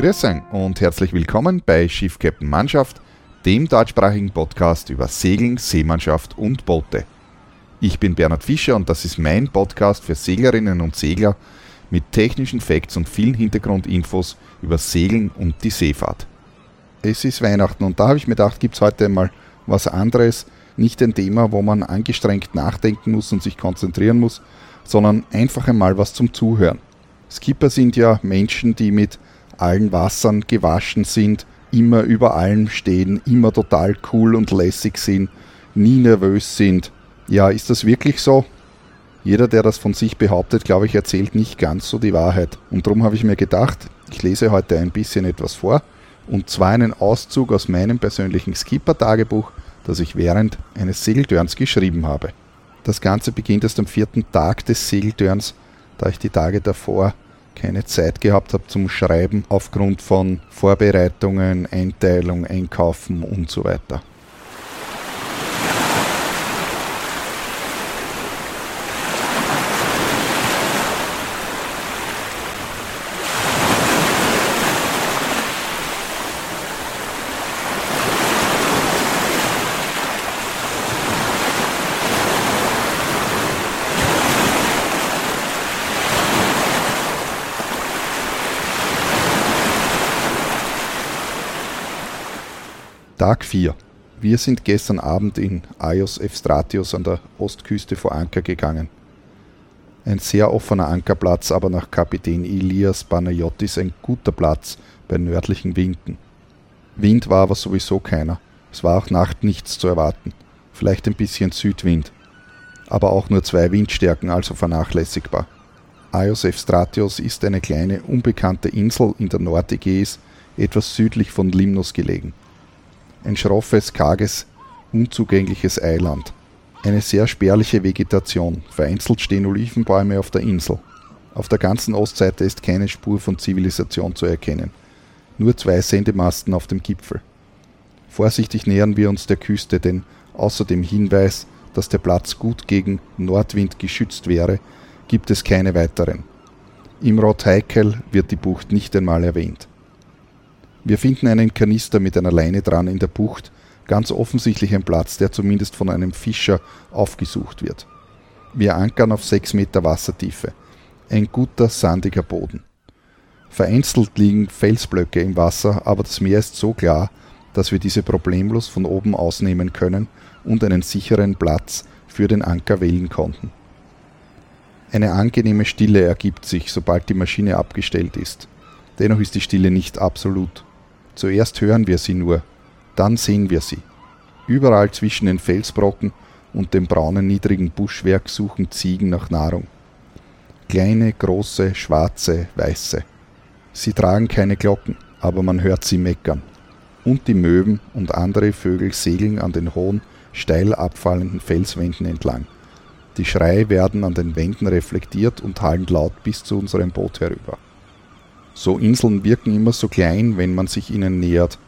Grüß und herzlich willkommen bei Schiff Captain Mannschaft, dem deutschsprachigen Podcast über Segeln, Seemannschaft und Boote. Ich bin Bernhard Fischer und das ist mein Podcast für Seglerinnen und Segler mit technischen Facts und vielen Hintergrundinfos über Segeln und die Seefahrt. Es ist Weihnachten und da habe ich mir gedacht, gibt es heute mal was anderes, nicht ein Thema, wo man angestrengt nachdenken muss und sich konzentrieren muss, sondern einfach einmal was zum Zuhören. Skipper sind ja Menschen, die mit allen Wassern gewaschen sind, immer über allem stehen, immer total cool und lässig sind, nie nervös sind. Ja, ist das wirklich so? Jeder, der das von sich behauptet, glaube ich, erzählt nicht ganz so die Wahrheit. Und darum habe ich mir gedacht, ich lese heute ein bisschen etwas vor, und zwar einen Auszug aus meinem persönlichen Skipper-Tagebuch, das ich während eines Segeltörns geschrieben habe. Das Ganze beginnt erst am vierten Tag des Segeltörns, da ich die Tage davor keine Zeit gehabt habe zum Schreiben aufgrund von Vorbereitungen, Einteilung, Einkaufen und so weiter. Tag 4. Wir sind gestern Abend in Aios Evstratios an der Ostküste vor Anker gegangen. Ein sehr offener Ankerplatz, aber nach Kapitän Ilias Banayottis ein guter Platz bei nördlichen Winden. Wind war aber sowieso keiner. Es war auch Nacht nichts zu erwarten. Vielleicht ein bisschen Südwind. Aber auch nur zwei Windstärken, also vernachlässigbar. Aios Evstratios ist eine kleine, unbekannte Insel in der Nordägäis, etwas südlich von Limnos gelegen ein schroffes, karges, unzugängliches Eiland. Eine sehr spärliche Vegetation, vereinzelt stehen Olivenbäume auf der Insel. Auf der ganzen Ostseite ist keine Spur von Zivilisation zu erkennen. Nur zwei Sendemasten auf dem Gipfel. Vorsichtig nähern wir uns der Küste, denn außer dem Hinweis, dass der Platz gut gegen Nordwind geschützt wäre, gibt es keine weiteren. Im Rot Heikel wird die Bucht nicht einmal erwähnt. Wir finden einen Kanister mit einer Leine dran in der Bucht, ganz offensichtlich ein Platz, der zumindest von einem Fischer aufgesucht wird. Wir ankern auf sechs Meter Wassertiefe. Ein guter, sandiger Boden. Vereinzelt liegen Felsblöcke im Wasser, aber das Meer ist so klar, dass wir diese problemlos von oben ausnehmen können und einen sicheren Platz für den Anker wählen konnten. Eine angenehme Stille ergibt sich, sobald die Maschine abgestellt ist. Dennoch ist die Stille nicht absolut. Zuerst hören wir sie nur, dann sehen wir sie. Überall zwischen den Felsbrocken und dem braunen niedrigen Buschwerk suchen Ziegen nach Nahrung. Kleine, große, schwarze, weiße. Sie tragen keine Glocken, aber man hört sie meckern. Und die Möwen und andere Vögel segeln an den hohen, steil abfallenden Felswänden entlang. Die Schreie werden an den Wänden reflektiert und hallen laut bis zu unserem Boot herüber. So Inseln wirken immer so klein, wenn man sich ihnen nähert,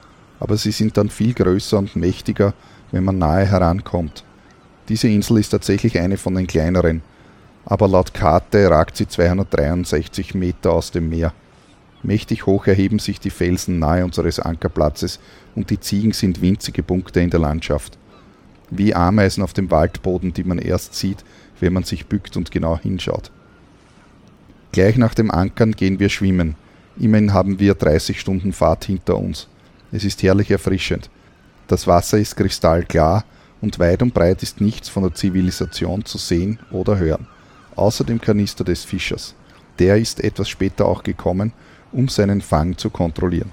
aber sie sind dann viel größer und mächtiger, wenn man nahe herankommt. Diese Insel ist tatsächlich eine von den kleineren, aber laut Karte ragt sie 263 Meter aus dem Meer. Mächtig hoch erheben sich die Felsen nahe unseres Ankerplatzes und die Ziegen sind winzige Punkte in der Landschaft. Wie Ameisen auf dem Waldboden, die man erst sieht, wenn man sich bückt und genau hinschaut. Gleich nach dem Ankern gehen wir schwimmen. Immerhin haben wir 30 Stunden Fahrt hinter uns. Es ist herrlich erfrischend. Das Wasser ist kristallklar und weit und breit ist nichts von der Zivilisation zu sehen oder hören, außer dem Kanister des Fischers. Der ist etwas später auch gekommen, um seinen Fang zu kontrollieren.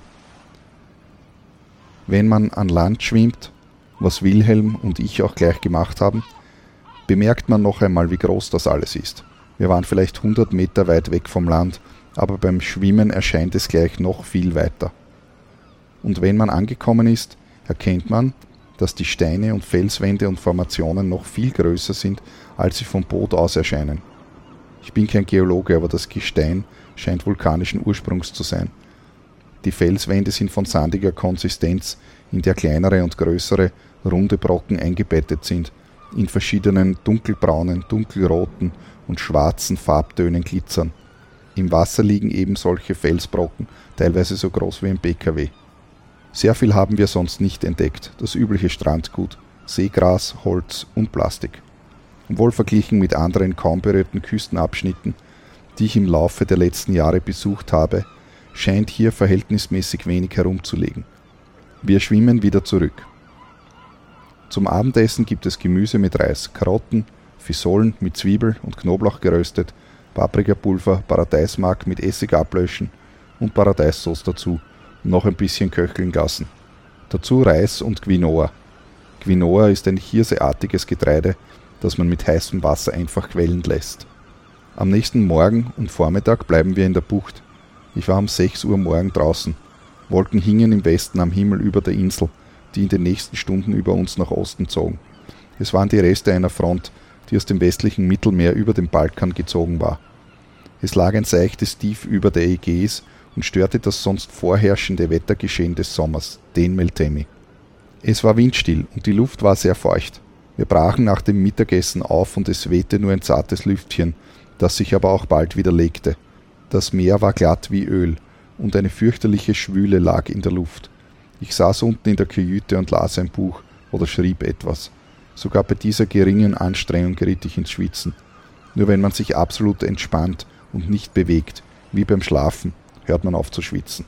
Wenn man an Land schwimmt, was Wilhelm und ich auch gleich gemacht haben, bemerkt man noch einmal, wie groß das alles ist. Wir waren vielleicht 100 Meter weit weg vom Land aber beim Schwimmen erscheint es gleich noch viel weiter. Und wenn man angekommen ist, erkennt man, dass die Steine und Felswände und Formationen noch viel größer sind, als sie vom Boot aus erscheinen. Ich bin kein Geologe, aber das Gestein scheint vulkanischen Ursprungs zu sein. Die Felswände sind von sandiger Konsistenz, in der kleinere und größere runde Brocken eingebettet sind, in verschiedenen dunkelbraunen, dunkelroten und schwarzen Farbtönen glitzern. Im Wasser liegen eben solche Felsbrocken, teilweise so groß wie ein PKW. Sehr viel haben wir sonst nicht entdeckt, das übliche Strandgut, Seegras, Holz und Plastik. Wohl verglichen mit anderen kaum berührten Küstenabschnitten, die ich im Laufe der letzten Jahre besucht habe, scheint hier verhältnismäßig wenig herumzulegen. Wir schwimmen wieder zurück. Zum Abendessen gibt es Gemüse mit Reis, Karotten, Fisolen mit Zwiebel und Knoblauch geröstet, Paprikapulver, Paradeismark mit Essig ablöschen und Paradeissauce dazu und noch ein bisschen köcheln lassen. Dazu Reis und Quinoa. Quinoa ist ein hirseartiges Getreide, das man mit heißem Wasser einfach quellen lässt. Am nächsten Morgen und Vormittag bleiben wir in der Bucht. Ich war um 6 Uhr morgen draußen. Wolken hingen im Westen am Himmel über der Insel, die in den nächsten Stunden über uns nach Osten zogen. Es waren die Reste einer Front, die aus dem westlichen Mittelmeer über den Balkan gezogen war. Es lag ein seichtes Tief über der Ägäis und störte das sonst vorherrschende Wettergeschehen des Sommers, den Meltemi. Es war windstill und die Luft war sehr feucht. Wir brachen nach dem Mittagessen auf und es wehte nur ein zartes Lüftchen, das sich aber auch bald wieder legte. Das Meer war glatt wie Öl und eine fürchterliche Schwüle lag in der Luft. Ich saß unten in der Kajüte und las ein Buch oder schrieb etwas. Sogar bei dieser geringen Anstrengung geriet ich ins Schwitzen. Nur wenn man sich absolut entspannt und nicht bewegt, wie beim Schlafen, hört man auf zu schwitzen.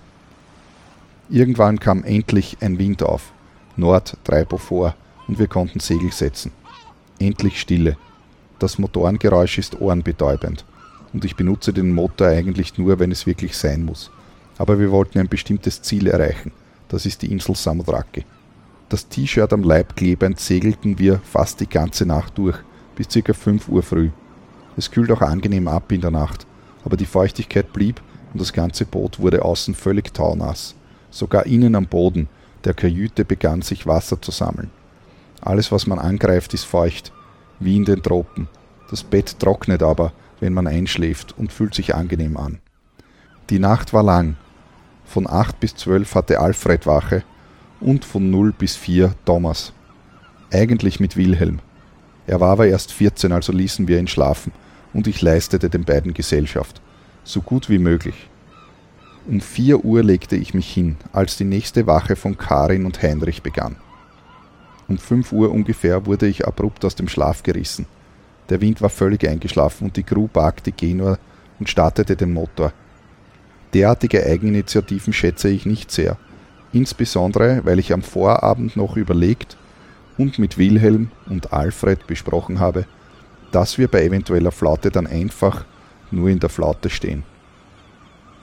Irgendwann kam endlich ein Wind auf. Nord Treibo vor und wir konnten Segel setzen. Endlich Stille. Das Motorengeräusch ist ohrenbetäubend und ich benutze den Motor eigentlich nur, wenn es wirklich sein muss. Aber wir wollten ein bestimmtes Ziel erreichen. Das ist die Insel Samothraki. Das T-Shirt am Leib klebend segelten wir fast die ganze Nacht durch, bis ca. 5 Uhr früh. Es kühlt auch angenehm ab in der Nacht, aber die Feuchtigkeit blieb und das ganze Boot wurde außen völlig taunass. Sogar innen am Boden der Kajüte begann sich Wasser zu sammeln. Alles, was man angreift, ist feucht, wie in den Tropen. Das Bett trocknet aber, wenn man einschläft und fühlt sich angenehm an. Die Nacht war lang. Von 8 bis 12 hatte Alfred Wache und von 0 bis 4 Thomas. Eigentlich mit Wilhelm. Er war aber erst 14, also ließen wir ihn schlafen und ich leistete den beiden Gesellschaft. So gut wie möglich. Um 4 Uhr legte ich mich hin, als die nächste Wache von Karin und Heinrich begann. Um 5 Uhr ungefähr wurde ich abrupt aus dem Schlaf gerissen. Der Wind war völlig eingeschlafen und die Crew parkte Genua und startete den Motor. Derartige Eigeninitiativen schätze ich nicht sehr, insbesondere weil ich am Vorabend noch überlegt und mit Wilhelm und Alfred besprochen habe, dass wir bei eventueller Flaute dann einfach nur in der Flaute stehen.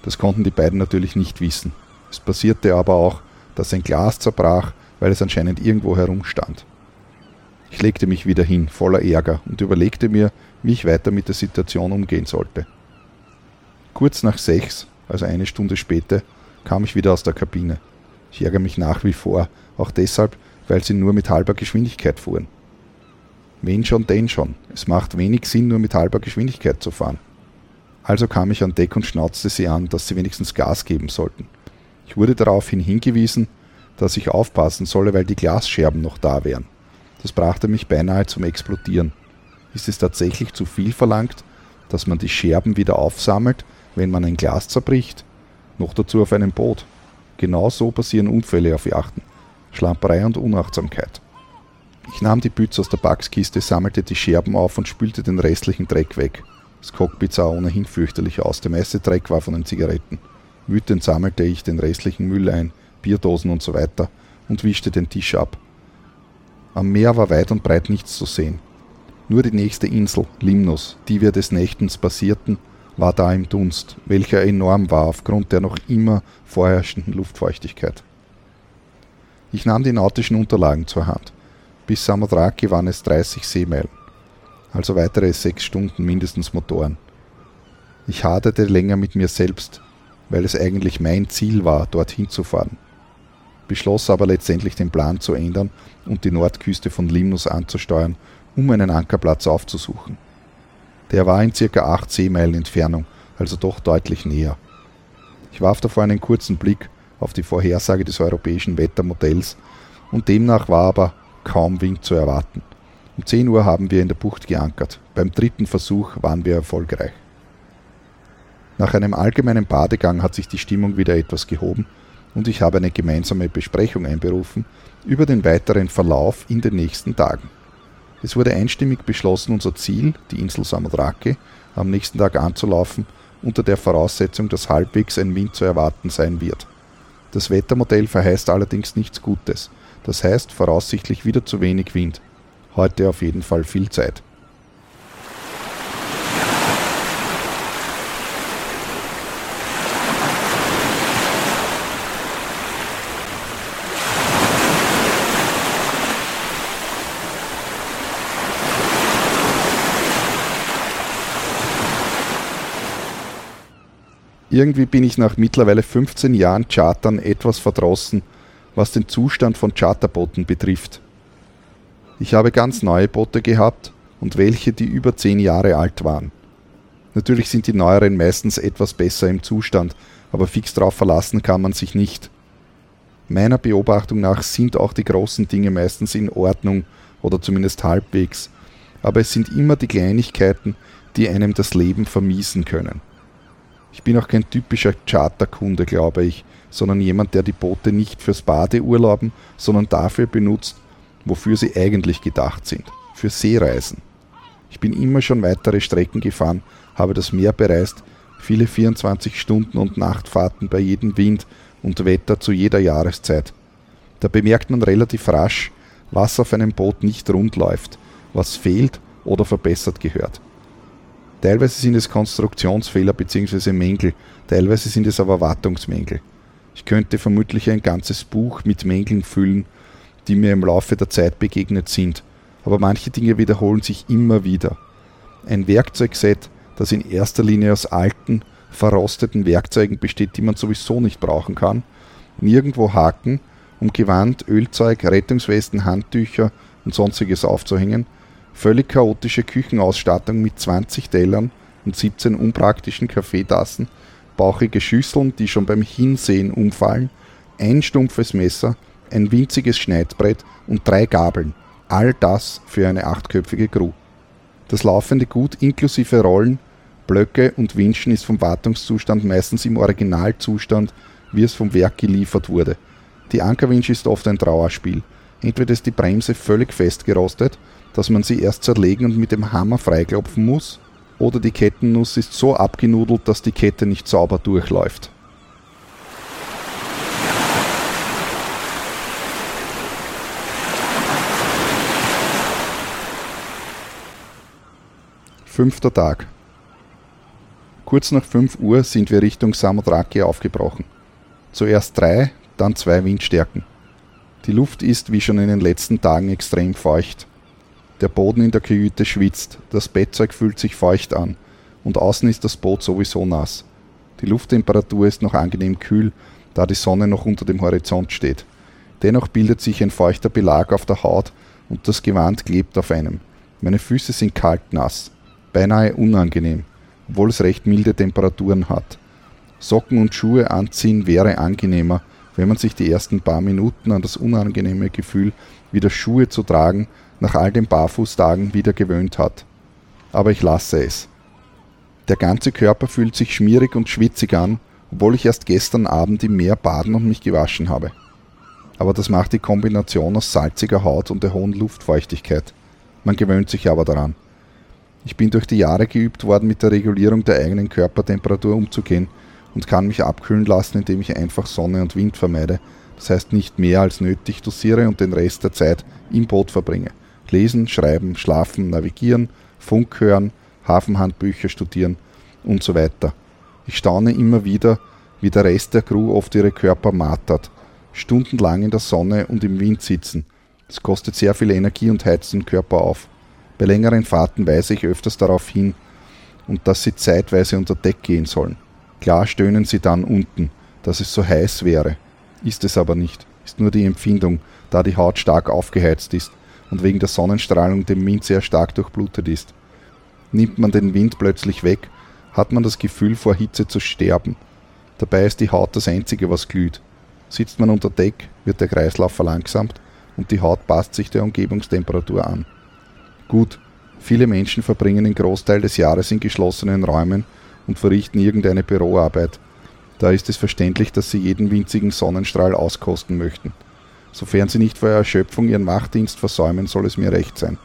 Das konnten die beiden natürlich nicht wissen. Es passierte aber auch, dass ein Glas zerbrach weil es anscheinend irgendwo herumstand. Ich legte mich wieder hin, voller Ärger, und überlegte mir, wie ich weiter mit der Situation umgehen sollte. Kurz nach sechs, also eine Stunde später, kam ich wieder aus der Kabine. Ich ärgere mich nach wie vor, auch deshalb, weil sie nur mit halber Geschwindigkeit fuhren. Wen schon, denn schon. Es macht wenig Sinn, nur mit halber Geschwindigkeit zu fahren. Also kam ich an Deck und schnauzte sie an, dass sie wenigstens Gas geben sollten. Ich wurde daraufhin hingewiesen, dass ich aufpassen solle, weil die Glasscherben noch da wären. Das brachte mich beinahe zum Explodieren. Ist es tatsächlich zu viel verlangt, dass man die Scherben wieder aufsammelt, wenn man ein Glas zerbricht? Noch dazu auf einem Boot. Genau so passieren Unfälle auf Yachten. Schlamperei und Unachtsamkeit. Ich nahm die Büchse aus der Backskiste, sammelte die Scherben auf und spülte den restlichen Dreck weg. Das Cockpit sah ohnehin fürchterlich aus. Der meiste Dreck war von den Zigaretten. Wütend sammelte ich den restlichen Müll ein, Bierdosen und so weiter und wischte den Tisch ab. Am Meer war weit und breit nichts zu sehen. Nur die nächste Insel, Limnos, die wir des Nächtens passierten, war da im Dunst, welcher enorm war aufgrund der noch immer vorherrschenden Luftfeuchtigkeit. Ich nahm die nautischen Unterlagen zur Hand. Bis Samothraki waren es 30 Seemeilen, also weitere sechs Stunden mindestens Motoren. Ich haderte länger mit mir selbst, weil es eigentlich mein Ziel war, dorthin zu fahren beschloss aber letztendlich den Plan zu ändern und die Nordküste von Limnos anzusteuern, um einen Ankerplatz aufzusuchen. Der war in circa 8 Seemeilen Entfernung, also doch deutlich näher. Ich warf davor einen kurzen Blick auf die Vorhersage des europäischen Wettermodells und demnach war aber kaum Wind zu erwarten. Um 10 Uhr haben wir in der Bucht geankert. Beim dritten Versuch waren wir erfolgreich. Nach einem allgemeinen Badegang hat sich die Stimmung wieder etwas gehoben und ich habe eine gemeinsame Besprechung einberufen über den weiteren Verlauf in den nächsten Tagen. Es wurde einstimmig beschlossen, unser Ziel, die Insel Samothrake, am nächsten Tag anzulaufen, unter der Voraussetzung, dass halbwegs ein Wind zu erwarten sein wird. Das Wettermodell verheißt allerdings nichts Gutes. Das heißt voraussichtlich wieder zu wenig Wind. Heute auf jeden Fall viel Zeit. Irgendwie bin ich nach mittlerweile 15 Jahren Chartern etwas verdrossen, was den Zustand von Charterbooten betrifft. Ich habe ganz neue Boote gehabt und welche, die über 10 Jahre alt waren. Natürlich sind die neueren meistens etwas besser im Zustand, aber fix drauf verlassen kann man sich nicht. Meiner Beobachtung nach sind auch die großen Dinge meistens in Ordnung oder zumindest halbwegs, aber es sind immer die Kleinigkeiten, die einem das Leben vermiesen können. Ich bin auch kein typischer Charterkunde, glaube ich, sondern jemand, der die Boote nicht fürs Badeurlauben, sondern dafür benutzt, wofür sie eigentlich gedacht sind, für Seereisen. Ich bin immer schon weitere Strecken gefahren, habe das Meer bereist, viele 24 Stunden und Nachtfahrten bei jedem Wind und Wetter zu jeder Jahreszeit. Da bemerkt man relativ rasch, was auf einem Boot nicht rund läuft, was fehlt oder verbessert gehört. Teilweise sind es Konstruktionsfehler bzw. Mängel, teilweise sind es aber Wartungsmängel. Ich könnte vermutlich ein ganzes Buch mit Mängeln füllen, die mir im Laufe der Zeit begegnet sind, aber manche Dinge wiederholen sich immer wieder. Ein Werkzeugset, das in erster Linie aus alten, verrosteten Werkzeugen besteht, die man sowieso nicht brauchen kann, nirgendwo Haken, um Gewand, Ölzeug, Rettungswesten, Handtücher und sonstiges aufzuhängen, Völlig chaotische Küchenausstattung mit 20 Tellern und 17 unpraktischen Kaffeetassen, bauchige Schüsseln, die schon beim Hinsehen umfallen, ein stumpfes Messer, ein winziges Schneidbrett und drei Gabeln. All das für eine achtköpfige Crew. Das laufende Gut inklusive Rollen, Blöcke und Winschen ist vom Wartungszustand meistens im Originalzustand, wie es vom Werk geliefert wurde. Die Ankerwinsch ist oft ein Trauerspiel. Entweder ist die Bremse völlig festgerostet dass man sie erst zerlegen und mit dem Hammer freiklopfen muss, oder die Kettennuss ist so abgenudelt, dass die Kette nicht sauber durchläuft. Fünfter Tag. Kurz nach 5 Uhr sind wir Richtung Samothraki aufgebrochen. Zuerst drei, dann zwei Windstärken. Die Luft ist wie schon in den letzten Tagen extrem feucht. Der Boden in der Kajüte schwitzt, das Bettzeug fühlt sich feucht an und außen ist das Boot sowieso nass. Die Lufttemperatur ist noch angenehm kühl, da die Sonne noch unter dem Horizont steht. Dennoch bildet sich ein feuchter Belag auf der Haut und das Gewand klebt auf einem. Meine Füße sind kalt nass, beinahe unangenehm, obwohl es recht milde Temperaturen hat. Socken und Schuhe anziehen wäre angenehmer, wenn man sich die ersten paar Minuten an das unangenehme Gefühl, wieder Schuhe zu tragen nach all den Barfußtagen wieder gewöhnt hat. Aber ich lasse es. Der ganze Körper fühlt sich schmierig und schwitzig an, obwohl ich erst gestern Abend im Meer baden und mich gewaschen habe. Aber das macht die Kombination aus salziger Haut und der hohen Luftfeuchtigkeit. Man gewöhnt sich aber daran. Ich bin durch die Jahre geübt worden, mit der Regulierung der eigenen Körpertemperatur umzugehen und kann mich abkühlen lassen, indem ich einfach Sonne und Wind vermeide, das heißt nicht mehr als nötig dosiere und den Rest der Zeit im Boot verbringe. Lesen, schreiben, schlafen, navigieren, Funk hören, Hafenhandbücher studieren und so weiter. Ich staune immer wieder, wie der Rest der Crew oft ihre Körper martert. Stundenlang in der Sonne und im Wind sitzen. Das kostet sehr viel Energie und heizt den Körper auf. Bei längeren Fahrten weise ich öfters darauf hin und dass sie zeitweise unter Deck gehen sollen. Klar stöhnen sie dann unten, dass es so heiß wäre. Ist es aber nicht, ist nur die Empfindung, da die Haut stark aufgeheizt ist und wegen der Sonnenstrahlung dem Wind sehr stark durchblutet ist. Nimmt man den Wind plötzlich weg, hat man das Gefühl, vor Hitze zu sterben. Dabei ist die Haut das Einzige, was glüht. Sitzt man unter Deck, wird der Kreislauf verlangsamt und die Haut passt sich der Umgebungstemperatur an. Gut, viele Menschen verbringen den Großteil des Jahres in geschlossenen Räumen und verrichten irgendeine Büroarbeit. Da ist es verständlich, dass sie jeden winzigen Sonnenstrahl auskosten möchten. Sofern sie nicht vor Erschöpfung ihren Machtdienst versäumen, soll es mir recht sein.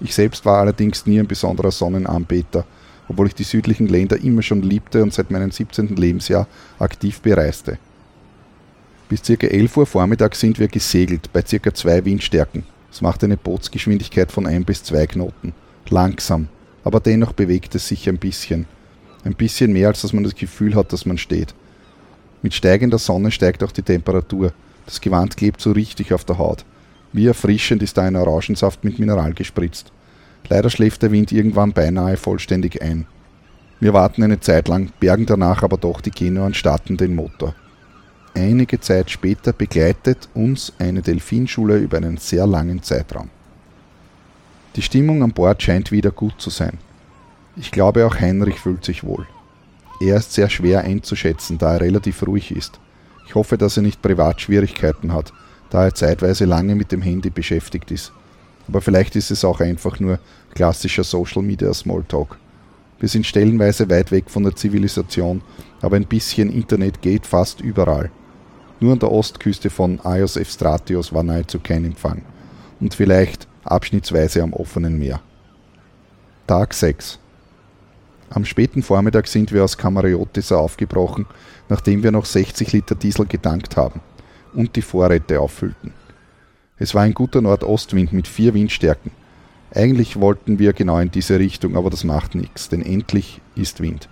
Ich selbst war allerdings nie ein besonderer Sonnenanbeter, obwohl ich die südlichen Länder immer schon liebte und seit meinem 17. Lebensjahr aktiv bereiste. Bis ca. 11 Uhr Vormittag sind wir gesegelt, bei ca. 2 Windstärken. Das macht eine Bootsgeschwindigkeit von 1 bis 2 Knoten. Langsam, aber dennoch bewegt es sich ein bisschen. Ein bisschen mehr, als dass man das Gefühl hat, dass man steht. Mit steigender Sonne steigt auch die Temperatur. Das Gewand klebt so richtig auf der Haut. Wie erfrischend ist da ein Orangensaft mit Mineral gespritzt. Leider schläft der Wind irgendwann beinahe vollständig ein. Wir warten eine Zeit lang, bergen danach aber doch die Genua und starten den Motor. Einige Zeit später begleitet uns eine Delfinschule über einen sehr langen Zeitraum. Die Stimmung an Bord scheint wieder gut zu sein. Ich glaube auch Heinrich fühlt sich wohl. Er ist sehr schwer einzuschätzen, da er relativ ruhig ist. Ich hoffe, dass er nicht Privatschwierigkeiten hat, da er zeitweise lange mit dem Handy beschäftigt ist. Aber vielleicht ist es auch einfach nur klassischer Social Media Smalltalk. Wir sind stellenweise weit weg von der Zivilisation, aber ein bisschen Internet geht fast überall. Nur an der Ostküste von Ios Evstratios war nahezu kein Empfang. Und vielleicht abschnittsweise am offenen Meer. Tag 6 am späten Vormittag sind wir aus Kamariotis aufgebrochen, nachdem wir noch 60 Liter Diesel getankt haben und die Vorräte auffüllten. Es war ein guter Nordostwind mit vier Windstärken. Eigentlich wollten wir genau in diese Richtung, aber das macht nichts, denn endlich ist Wind.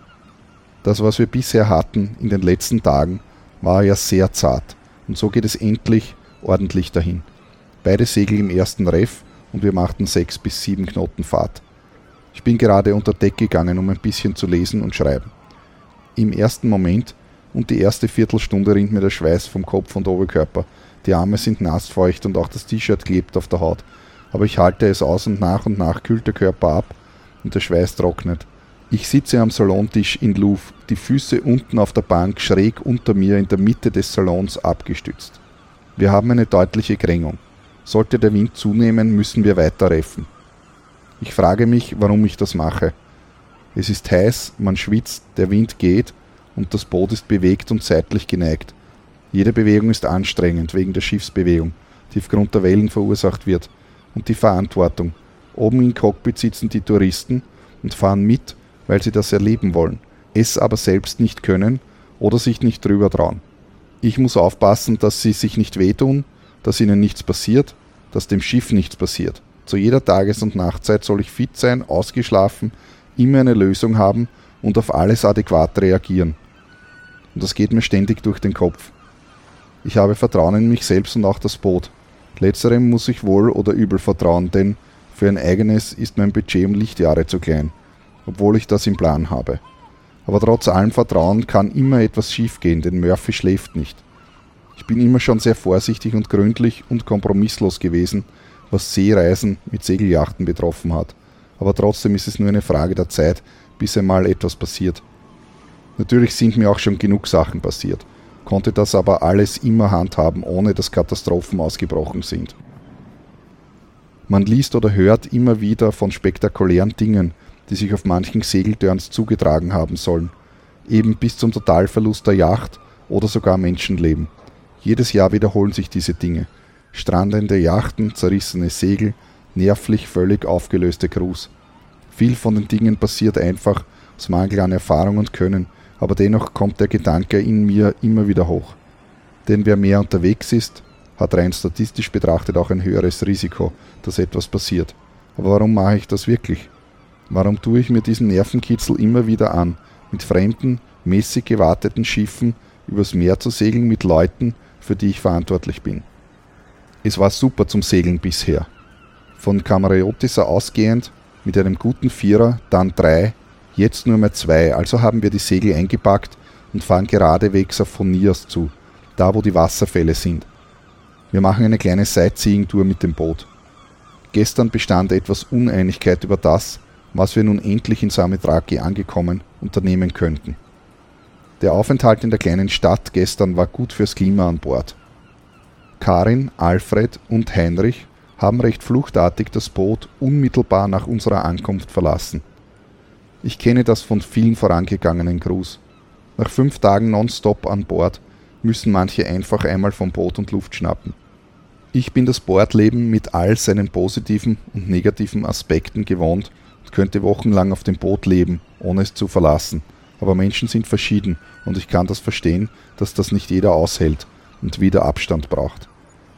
Das, was wir bisher hatten in den letzten Tagen, war ja sehr zart und so geht es endlich ordentlich dahin. Beide Segel im ersten Reff und wir machten sechs bis sieben Knoten Fahrt. Ich bin gerade unter Deck gegangen, um ein bisschen zu lesen und schreiben. Im ersten Moment und die erste Viertelstunde rinnt mir der Schweiß vom Kopf und Oberkörper. Die Arme sind nassfeucht und auch das T-Shirt klebt auf der Haut. Aber ich halte es aus und nach und nach kühlt der Körper ab und der Schweiß trocknet. Ich sitze am Salontisch in Louvre, die Füße unten auf der Bank schräg unter mir in der Mitte des Salons abgestützt. Wir haben eine deutliche Krängung. Sollte der Wind zunehmen, müssen wir weiter reffen. Ich frage mich, warum ich das mache. Es ist heiß, man schwitzt, der Wind geht und das Boot ist bewegt und seitlich geneigt. Jede Bewegung ist anstrengend wegen der Schiffsbewegung, die aufgrund der Wellen verursacht wird. Und die Verantwortung. Oben im Cockpit sitzen die Touristen und fahren mit, weil sie das erleben wollen, es aber selbst nicht können oder sich nicht drüber trauen. Ich muss aufpassen, dass sie sich nicht wehtun, dass ihnen nichts passiert, dass dem Schiff nichts passiert. Zu jeder Tages- und Nachtzeit soll ich fit sein, ausgeschlafen, immer eine Lösung haben und auf alles adäquat reagieren. Und das geht mir ständig durch den Kopf. Ich habe Vertrauen in mich selbst und auch das Boot. Letzterem muss ich wohl oder übel vertrauen, denn für ein eigenes ist mein Budget um Lichtjahre zu klein, obwohl ich das im Plan habe. Aber trotz allem Vertrauen kann immer etwas schiefgehen, denn Murphy schläft nicht. Ich bin immer schon sehr vorsichtig und gründlich und kompromisslos gewesen, was Seereisen mit Segeljachten betroffen hat. Aber trotzdem ist es nur eine Frage der Zeit, bis einmal etwas passiert. Natürlich sind mir auch schon genug Sachen passiert, konnte das aber alles immer handhaben, ohne dass Katastrophen ausgebrochen sind. Man liest oder hört immer wieder von spektakulären Dingen, die sich auf manchen Segeltörns zugetragen haben sollen, eben bis zum Totalverlust der Yacht oder sogar Menschenleben. Jedes Jahr wiederholen sich diese Dinge strandende Yachten, zerrissene Segel, nervlich völlig aufgelöste Crews. Viel von den Dingen passiert einfach aus Mangel an Erfahrung und Können, aber dennoch kommt der Gedanke in mir immer wieder hoch. Denn wer mehr unterwegs ist, hat rein statistisch betrachtet auch ein höheres Risiko, dass etwas passiert. Aber warum mache ich das wirklich? Warum tue ich mir diesen Nervenkitzel immer wieder an, mit fremden, mäßig gewarteten Schiffen übers Meer zu segeln mit Leuten, für die ich verantwortlich bin? Es war super zum Segeln bisher. Von Kameriotisser ausgehend mit einem guten Vierer, dann drei, jetzt nur mehr zwei, also haben wir die Segel eingepackt und fahren geradewegs auf Phonias zu, da wo die Wasserfälle sind. Wir machen eine kleine Sightseeing-Tour mit dem Boot. Gestern bestand etwas Uneinigkeit über das, was wir nun endlich in Samitraki angekommen unternehmen könnten. Der Aufenthalt in der kleinen Stadt gestern war gut fürs Klima an Bord. Karin, Alfred und Heinrich haben recht fluchtartig das Boot unmittelbar nach unserer Ankunft verlassen. Ich kenne das von vielen vorangegangenen Crews. Nach fünf Tagen nonstop an Bord müssen manche einfach einmal vom Boot und Luft schnappen. Ich bin das Bordleben mit all seinen positiven und negativen Aspekten gewohnt und könnte wochenlang auf dem Boot leben, ohne es zu verlassen. Aber Menschen sind verschieden und ich kann das verstehen, dass das nicht jeder aushält und wieder Abstand braucht.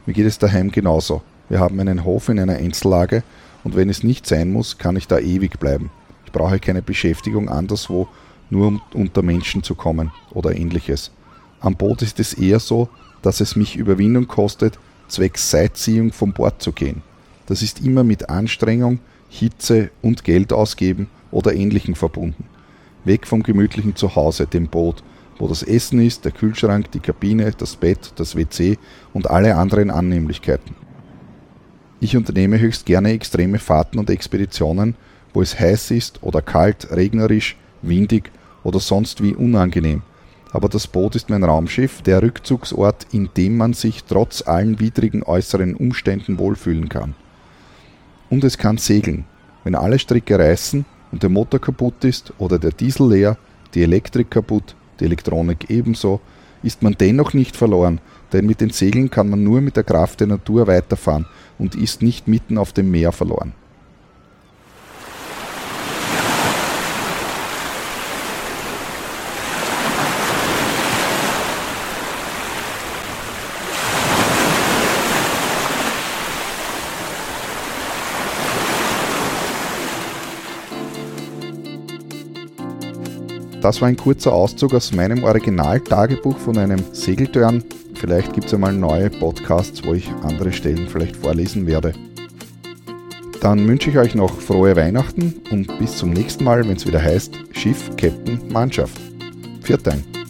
Mir geht es daheim genauso. Wir haben einen Hof in einer Einzellage und wenn es nicht sein muss, kann ich da ewig bleiben brauche keine Beschäftigung anderswo, nur um unter Menschen zu kommen oder ähnliches. Am Boot ist es eher so, dass es mich Überwindung kostet, zwecks Sightseeing vom Bord zu gehen. Das ist immer mit Anstrengung, Hitze und Geld ausgeben oder ähnlichem verbunden. Weg vom gemütlichen Zuhause, dem Boot, wo das Essen ist, der Kühlschrank, die Kabine, das Bett, das WC und alle anderen Annehmlichkeiten. Ich unternehme höchst gerne extreme Fahrten und Expeditionen, wo es heiß ist oder kalt, regnerisch, windig oder sonst wie unangenehm. Aber das Boot ist mein Raumschiff, der Rückzugsort, in dem man sich trotz allen widrigen äußeren Umständen wohlfühlen kann. Und es kann segeln. Wenn alle Stricke reißen und der Motor kaputt ist oder der Diesel leer, die Elektrik kaputt, die Elektronik ebenso, ist man dennoch nicht verloren, denn mit den Segeln kann man nur mit der Kraft der Natur weiterfahren und ist nicht mitten auf dem Meer verloren. Das war ein kurzer Auszug aus meinem Original-Tagebuch von einem Segeltörn. Vielleicht gibt es einmal neue Podcasts, wo ich andere Stellen vielleicht vorlesen werde. Dann wünsche ich euch noch frohe Weihnachten und bis zum nächsten Mal, wenn es wieder heißt Schiff, Captain, Mannschaft. Viert ein.